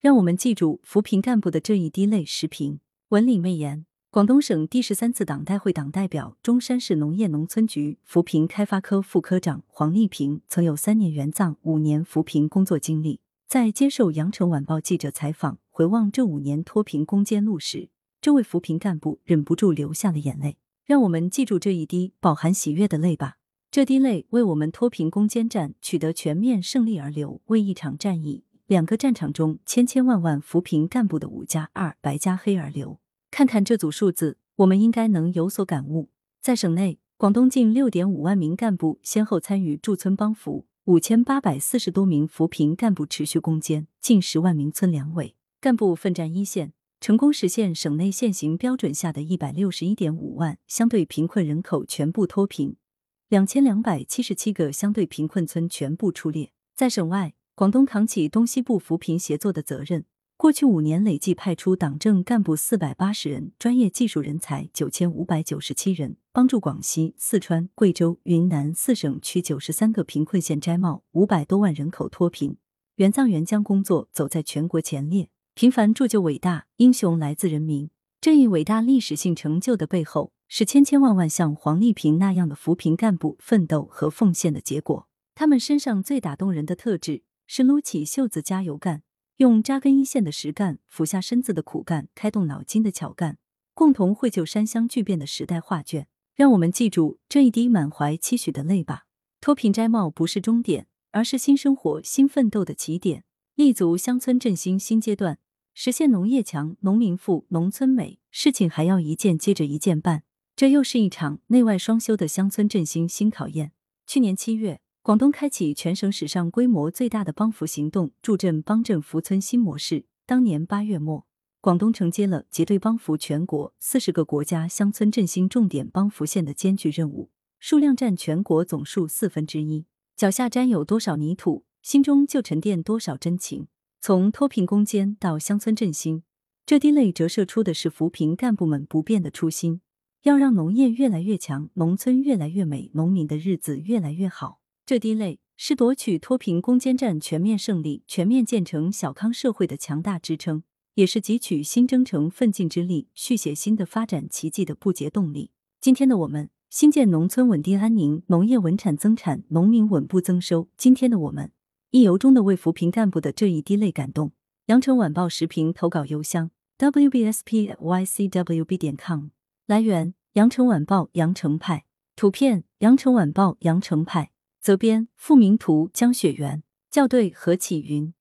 让我们记住扶贫干部的这一滴泪。时评：文理媚言。广东省第十三次党代会党代表、中山市农业农村局扶贫开发科副科长黄丽萍曾有三年援藏、五年扶贫工作经历。在接受羊城晚报记者采访，回望这五年脱贫攻坚路时，这位扶贫干部忍不住流下了眼泪。让我们记住这一滴饱含喜悦的泪吧。这滴泪为我们脱贫攻坚战取得全面胜利而流，为一场战役、两个战场中千千万万扶贫干部的五加二白加黑而流。看看这组数字，我们应该能有所感悟。在省内，广东近六点五万名干部先后参与驻村帮扶，五千八百四十多名扶贫干部持续攻坚，近十万名村两委干部奋战一线，成功实现省内现行标准下的一百六十一点五万相对贫困人口全部脱贫，两千两百七十七个相对贫困村全部出列。在省外，广东扛起东西部扶贫协作的责任。过去五年累计派出党政干部四百八十人，专业技术人才九千五百九十七人，帮助广西、四川、贵州、云南四省区九十三个贫困县摘帽五百多万人口脱贫，援藏援疆工作走在全国前列。平凡铸就伟大英雄，来自人民。这一伟大历史性成就的背后，是千千万万像黄丽萍那样的扶贫干部奋斗和奉献的结果。他们身上最打动人的特质是撸起袖子加油干。用扎根一线的实干，俯下身子的苦干，开动脑筋的巧干，共同绘就山乡巨变的时代画卷。让我们记住这一滴满怀期许的泪吧。脱贫摘帽不是终点，而是新生活、新奋斗的起点。立足乡村振兴新阶段，实现农业强、农民富、农村美，事情还要一件接着一件办。这又是一场内外双修的乡村振兴新考验。去年七月。广东开启全省史上规模最大的帮扶行动——助镇帮镇扶村新模式。当年八月末，广东承接了结对帮扶全国四十个国家乡村振兴重点帮扶县的艰巨任务，数量占全国总数四分之一。脚下沾有多少泥土，心中就沉淀多少真情。从脱贫攻坚到乡村振兴，这滴泪折射出的是扶贫干部们不变的初心：要让农业越来越强，农村越来越美，农民的日子越来越好。这滴泪是夺取脱贫攻坚战全面胜利、全面建成小康社会的强大支撑，也是汲取新征程奋进之力、续写新的发展奇迹的不竭动力。今天的我们，新建农村稳定安宁，农业稳产增产，农民稳步增收。今天的我们，亦由衷的为扶贫干部的这一滴泪感动。羊城晚报时评投稿邮箱：wbspycwb 点 com。来源：羊城晚报羊城派。图片：羊城晚报羊城派。责编：付明图，江雪原，校对：何启云。